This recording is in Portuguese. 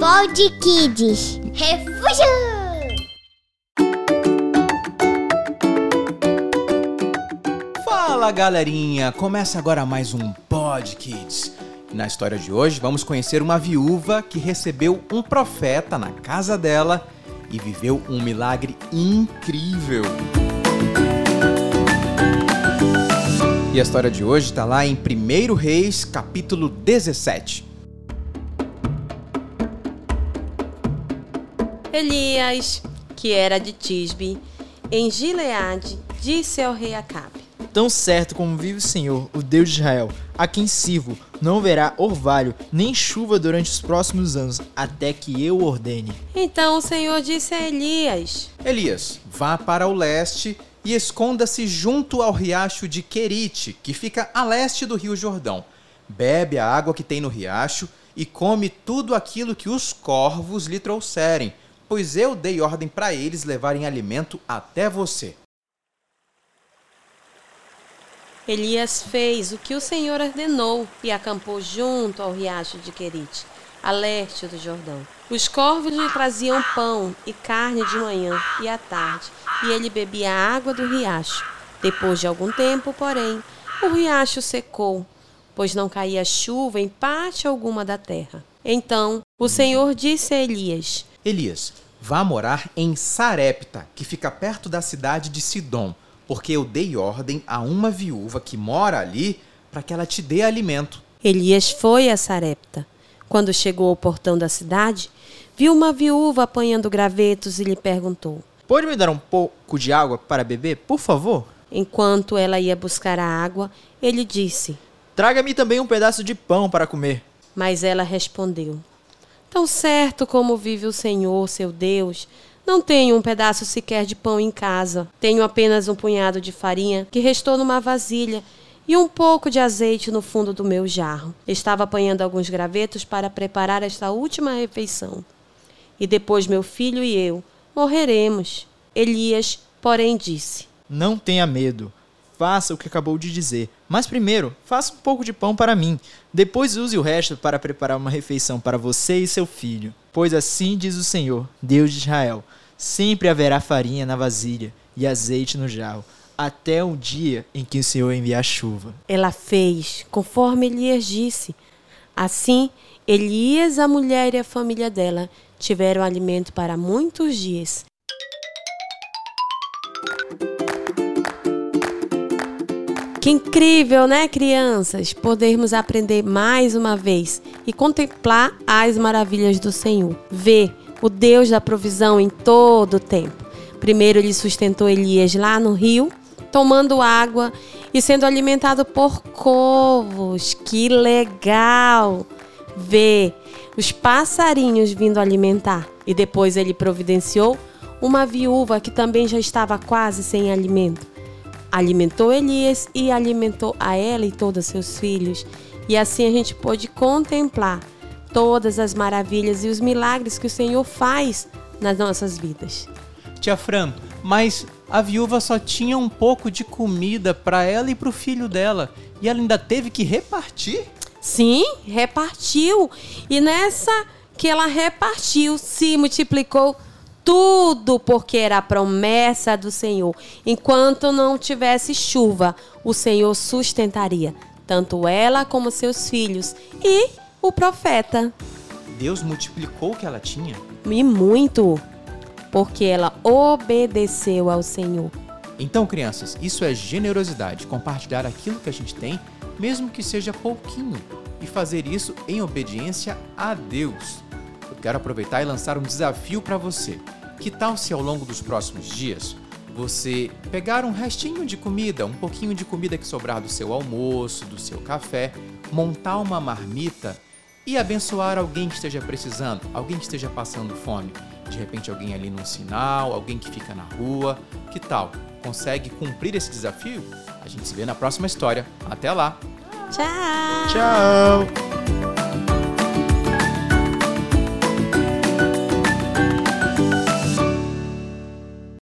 Pod Kids. Refúgio! Fala galerinha, começa agora mais um Pod Kids. Na história de hoje, vamos conhecer uma viúva que recebeu um profeta na casa dela e viveu um milagre incrível. E a história de hoje está lá em 1 Reis, capítulo 17. Elias, que era de Tisbe, em Gileade, disse ao rei Acabe: Tão certo como vive o Senhor, o Deus de Israel, a quem sirvo, não haverá orvalho nem chuva durante os próximos anos, até que eu ordene. Então o Senhor disse a Elias: Elias, vá para o leste e esconda-se junto ao riacho de Querite, que fica a leste do rio Jordão. Bebe a água que tem no riacho e come tudo aquilo que os corvos lhe trouxerem, pois eu dei ordem para eles levarem alimento até você. Elias fez o que o Senhor ordenou e acampou junto ao riacho de Querite, a leste do Jordão. Os corvos lhe traziam pão e carne de manhã e à tarde, e ele bebia a água do riacho. Depois de algum tempo, porém, o riacho secou, pois não caía chuva em parte alguma da terra. Então o Senhor disse a Elias: Elias, vá morar em Sarepta, que fica perto da cidade de Sidom porque eu dei ordem a uma viúva que mora ali para que ela te dê alimento. Elias foi a Sarepta. Quando chegou ao portão da cidade, viu uma viúva apanhando gravetos e lhe perguntou: Pode me dar um pouco de água para beber, por favor? Enquanto ela ia buscar a água, ele disse: Traga-me também um pedaço de pão para comer. Mas ela respondeu: Tão certo como vive o Senhor, seu Deus, não tenho um pedaço sequer de pão em casa. Tenho apenas um punhado de farinha que restou numa vasilha e um pouco de azeite no fundo do meu jarro. Estava apanhando alguns gravetos para preparar esta última refeição. E depois meu filho e eu morreremos. Elias, porém, disse: Não tenha medo. Faça o que acabou de dizer. Mas primeiro, faça um pouco de pão para mim. Depois use o resto para preparar uma refeição para você e seu filho. Pois assim diz o Senhor, Deus de Israel: sempre haverá farinha na vasilha e azeite no jarro, até o dia em que o Senhor enviar chuva. Ela fez conforme Elias disse. Assim, Elias, a mulher e a família dela tiveram alimento para muitos dias. Que incrível, né, crianças? Podermos aprender mais uma vez e contemplar as maravilhas do Senhor. Ver o Deus da provisão em todo o tempo. Primeiro ele sustentou Elias lá no rio, tomando água e sendo alimentado por corvos. Que legal! Ver os passarinhos vindo alimentar. E depois ele providenciou uma viúva que também já estava quase sem alimento alimentou Elias e alimentou a ela e todos seus filhos. E assim a gente pôde contemplar todas as maravilhas e os milagres que o Senhor faz nas nossas vidas. Tia Fran, mas a viúva só tinha um pouco de comida para ela e para o filho dela e ela ainda teve que repartir? Sim, repartiu. E nessa que ela repartiu, se multiplicou tudo porque era a promessa do Senhor. Enquanto não tivesse chuva, o Senhor sustentaria tanto ela como seus filhos e o profeta. Deus multiplicou o que ela tinha? E muito, porque ela obedeceu ao Senhor. Então, crianças, isso é generosidade, compartilhar aquilo que a gente tem, mesmo que seja pouquinho, e fazer isso em obediência a Deus. Eu quero aproveitar e lançar um desafio para você. Que tal se ao longo dos próximos dias você pegar um restinho de comida, um pouquinho de comida que sobrar do seu almoço, do seu café, montar uma marmita e abençoar alguém que esteja precisando, alguém que esteja passando fome? De repente, alguém ali num sinal, alguém que fica na rua. Que tal? Consegue cumprir esse desafio? A gente se vê na próxima história. Até lá! Tchau! Tchau!